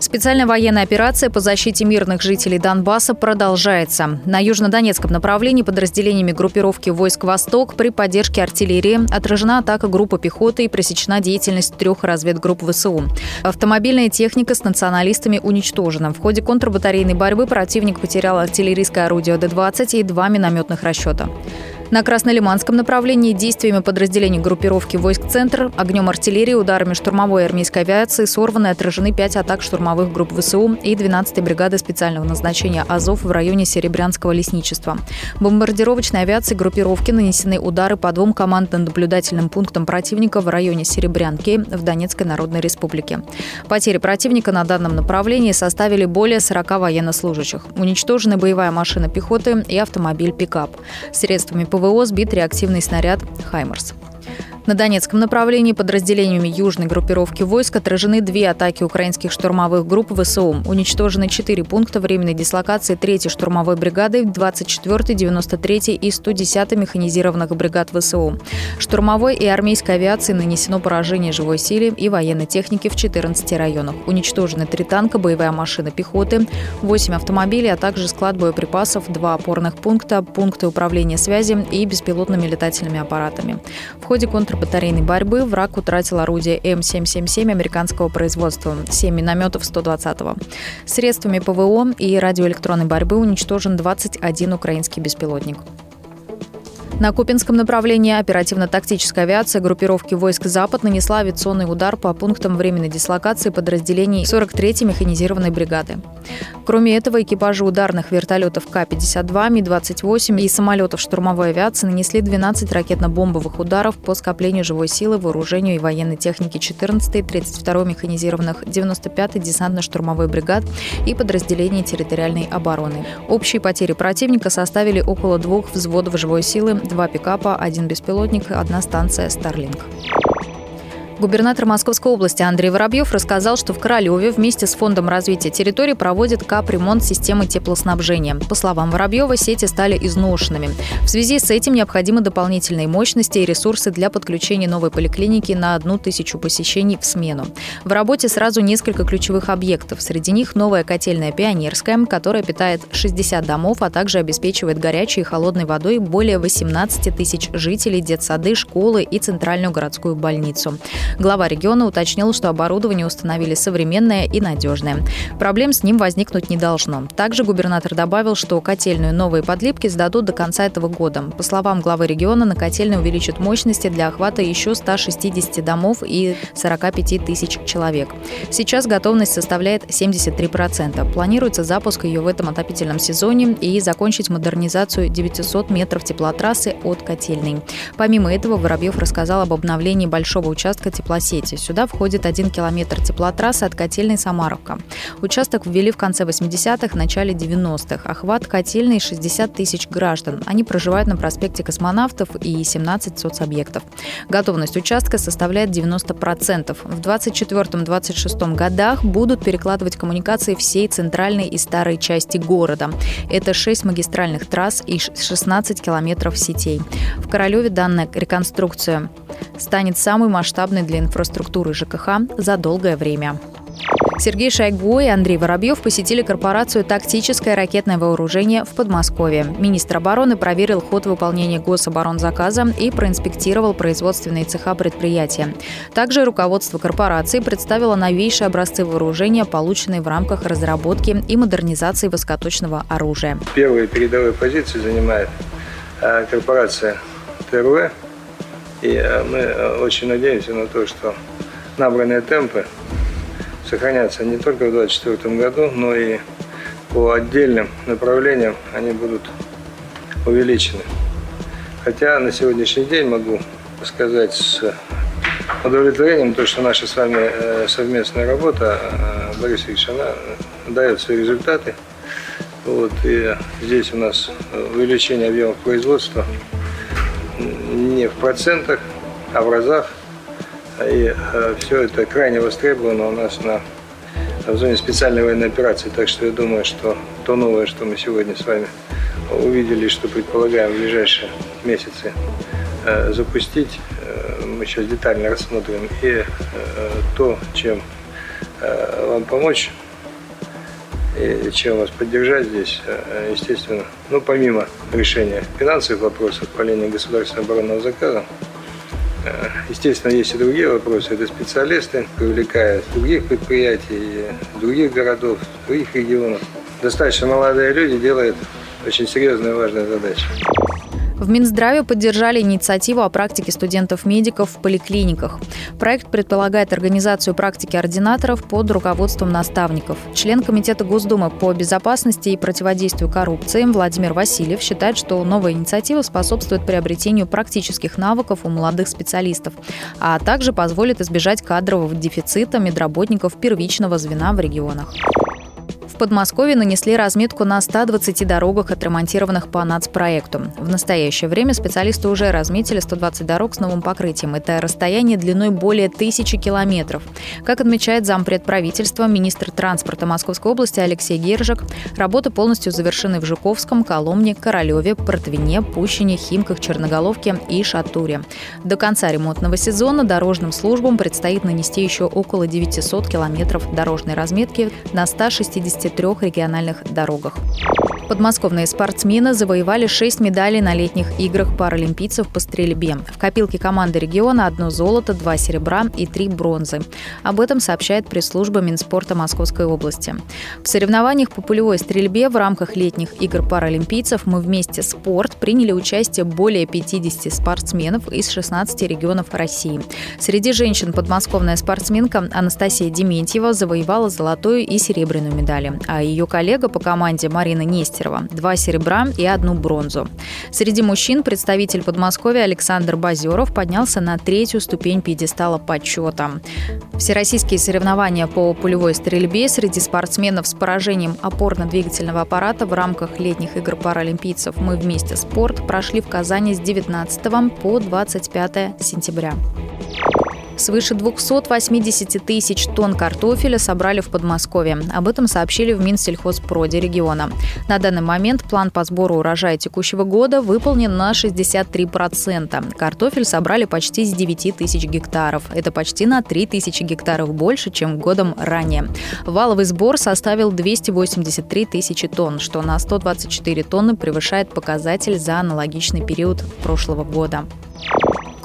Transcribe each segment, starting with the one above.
Специальная военная операция по защите мирных жителей Донбасса продолжается. На южнодонецком направлении подразделениями группировки войск «Восток» при поддержке артиллерии отражена атака группы пехоты и пресечена деятельность трех разведгрупп ВСУ. Автомобильная техника с националистами уничтожена. В ходе контрбатарейной борьбы противник потерял артиллерийское орудие Д-20 и два минометных расчета. На Краснолиманском направлении действиями подразделений группировки войск «Центр», огнем артиллерии, ударами штурмовой армейской авиации сорваны и отражены пять атак штурмовых групп ВСУ и 12-й бригады специального назначения «Азов» в районе Серебрянского лесничества. Бомбардировочной авиации группировки нанесены удары по двум командно-наблюдательным пунктам противника в районе Серебрянки в Донецкой Народной Республике. Потери противника на данном направлении составили более 40 военнослужащих. Уничтожены боевая машина пехоты и автомобиль-пикап. Средствами ПВО ПВО сбит реактивный снаряд «Хаймерс». На Донецком направлении подразделениями южной группировки войск отражены две атаки украинских штурмовых групп ВСУ. Уничтожены четыре пункта временной дислокации 3-й штурмовой бригады, 24-й, 93-й и 110-й механизированных бригад ВСУ. Штурмовой и армейской авиации нанесено поражение живой силе и военной техники в 14 районах. Уничтожены три танка, боевая машина пехоты, 8 автомобилей, а также склад боеприпасов, два опорных пункта, пункты управления связи и беспилотными летательными аппаратами. В ходе контр батарейной борьбы враг утратил орудие М777 американского производства, 7 минометов 120-го. Средствами ПВО и радиоэлектронной борьбы уничтожен 21 украинский беспилотник. На Купинском направлении оперативно-тактическая авиация группировки войск «Запад» нанесла авиационный удар по пунктам временной дислокации подразделений 43-й механизированной бригады. Кроме этого, экипажи ударных вертолетов К-52, Ми-28 и самолетов штурмовой авиации нанесли 12 ракетно-бомбовых ударов по скоплению живой силы, вооружению и военной техники 14-й, 32-й механизированных, 95-й десантно-штурмовой бригад и подразделений территориальной обороны. Общие потери противника составили около двух взводов живой силы, два пикапа, один беспилотник, одна станция Starlink. Губернатор Московской области Андрей Воробьев рассказал, что в Королеве вместе с Фондом развития территории проводит капремонт системы теплоснабжения. По словам Воробьева, сети стали изношенными. В связи с этим необходимы дополнительные мощности и ресурсы для подключения новой поликлиники на одну тысячу посещений в смену. В работе сразу несколько ключевых объектов. Среди них новая котельная «Пионерская», которая питает 60 домов, а также обеспечивает горячей и холодной водой более 18 тысяч жителей, детсады, школы и центральную городскую больницу. Глава региона уточнил, что оборудование установили современное и надежное. Проблем с ним возникнуть не должно. Также губернатор добавил, что котельную новые подлипки сдадут до конца этого года. По словам главы региона, на котельной увеличат мощности для охвата еще 160 домов и 45 тысяч человек. Сейчас готовность составляет 73%. Планируется запуск ее в этом отопительном сезоне и закончить модернизацию 900 метров теплотрассы от котельной. Помимо этого, Воробьев рассказал об обновлении большого участка теплосети. Сюда входит один километр теплотрассы от котельной Самаровка. Участок ввели в конце 80-х, начале 90-х. Охват котельной 60 тысяч граждан. Они проживают на проспекте Космонавтов и 17 соцобъектов. Готовность участка составляет 90%. В 24-26 годах будут перекладывать коммуникации всей центральной и старой части города. Это 6 магистральных трасс и 16 километров сетей. В Королеве данная реконструкция станет самой масштабной для инфраструктуры ЖКХ за долгое время. Сергей Шойгу и Андрей Воробьев посетили корпорацию «Тактическое ракетное вооружение» в Подмосковье. Министр обороны проверил ход выполнения гособоронзаказа и проинспектировал производственные цеха предприятия. Также руководство корпорации представило новейшие образцы вооружения, полученные в рамках разработки и модернизации высокоточного оружия. Первые передовые позиции занимает э, корпорация ТРВ, и э, мы э, очень надеемся на то, что набранные темпы сохранятся не только в 2024 году, но и по отдельным направлениям они будут увеличены. Хотя на сегодняшний день могу сказать с удовлетворением то, что наша с вами э, совместная работа, Борис Ильич, она дает свои результаты. Вот, и здесь у нас увеличение объемов производства не в процентах, а в разах И все это крайне востребовано у нас на в зоне специальной военной операции. Так что я думаю, что то новое, что мы сегодня с вами увидели, что предполагаем в ближайшие месяцы запустить, мы сейчас детально рассмотрим, и то, чем вам помочь, и чем вас поддержать здесь, естественно, ну, помимо решения финансовых вопросов по линии государственного оборонного заказа, Естественно, есть и другие вопросы. Это специалисты, привлекая других предприятий, других городов, других регионов. Достаточно молодые люди делают очень серьезные и важные задачи. В Минздраве поддержали инициативу о практике студентов-медиков в поликлиниках. Проект предполагает организацию практики ординаторов под руководством наставников. Член Комитета Госдумы по безопасности и противодействию коррупции Владимир Васильев считает, что новая инициатива способствует приобретению практических навыков у молодых специалистов, а также позволит избежать кадрового дефицита медработников первичного звена в регионах. Подмосковье нанесли разметку на 120 дорогах, отремонтированных по нацпроекту. В настоящее время специалисты уже разметили 120 дорог с новым покрытием. Это расстояние длиной более тысячи километров. Как отмечает зампред правительства, министр транспорта Московской области Алексей Гержик, работы полностью завершены в Жуковском, Коломне, Королеве, Протвине, Пущине, Химках, Черноголовке и Шатуре. До конца ремонтного сезона дорожным службам предстоит нанести еще около 900 километров дорожной разметки на 160 трех региональных дорогах. Подмосковные спортсмены завоевали 6 медалей на летних играх паралимпийцев по стрельбе. В копилке команды региона одно золото, два серебра и три бронзы. Об этом сообщает пресс-служба Минспорта Московской области. В соревнованиях по пулевой стрельбе в рамках летних игр паралимпийцев «Мы вместе спорт» приняли участие более 50 спортсменов из 16 регионов России. Среди женщин подмосковная спортсменка Анастасия Дементьева завоевала золотую и серебряную медали, а ее коллега по команде Марина Нестерова два серебра и одну бронзу. Среди мужчин представитель Подмосковья Александр Базеров поднялся на третью ступень пьедестала почета. Всероссийские соревнования по пулевой стрельбе среди спортсменов с поражением опорно-двигательного аппарата в рамках летних игр паралимпийцев «Мы вместе спорт» прошли в Казани с 19 по 25 сентября. Свыше 280 тысяч тонн картофеля собрали в Подмосковье. Об этом сообщили в Минсельхозпроде региона. На данный момент план по сбору урожая текущего года выполнен на 63%. Картофель собрали почти с 9 тысяч гектаров. Это почти на 3 тысячи гектаров больше, чем годом ранее. Валовый сбор составил 283 тысячи тонн, что на 124 тонны превышает показатель за аналогичный период прошлого года.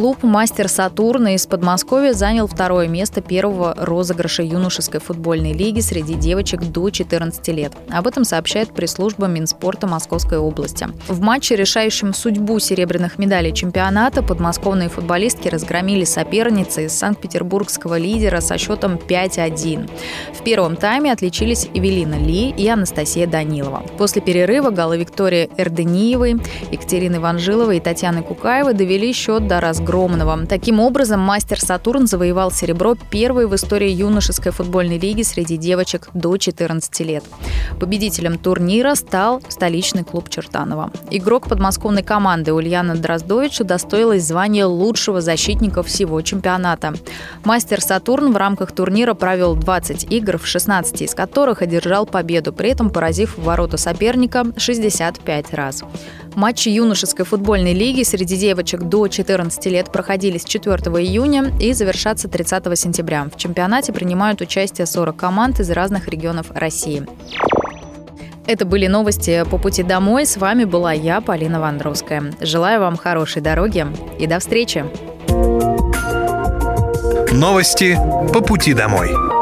Клуб «Мастер Сатурна» из Подмосковья занял второе место первого розыгрыша юношеской футбольной лиги среди девочек до 14 лет. Об этом сообщает пресс-служба Минспорта Московской области. В матче, решающем судьбу серебряных медалей чемпионата, подмосковные футболистки разгромили соперницы из Санкт-Петербургского лидера со счетом 5-1. В первом тайме отличились Эвелина Ли и Анастасия Данилова. После перерыва голы Виктории Эрдениевой, Екатерины Ванжиловой и Татьяны Кукаевой довели счет до раз Громного. Таким образом, мастер Сатурн завоевал серебро первой в истории юношеской футбольной лиги среди девочек до 14 лет. Победителем турнира стал столичный клуб Чертанова. Игрок подмосковной команды Ульяна Дроздович удостоилась звания лучшего защитника всего чемпионата. Мастер Сатурн в рамках турнира провел 20 игр, в 16 из которых одержал победу, при этом поразив ворота соперника 65 раз. Матчи юношеской футбольной лиги среди девочек до 14 лет проходили с 4 июня и завершатся 30 сентября. В чемпионате принимают участие 40 команд из разных регионов России. Это были новости по пути домой. С вами была я, Полина Вандровская. Желаю вам хорошей дороги и до встречи. Новости по пути домой.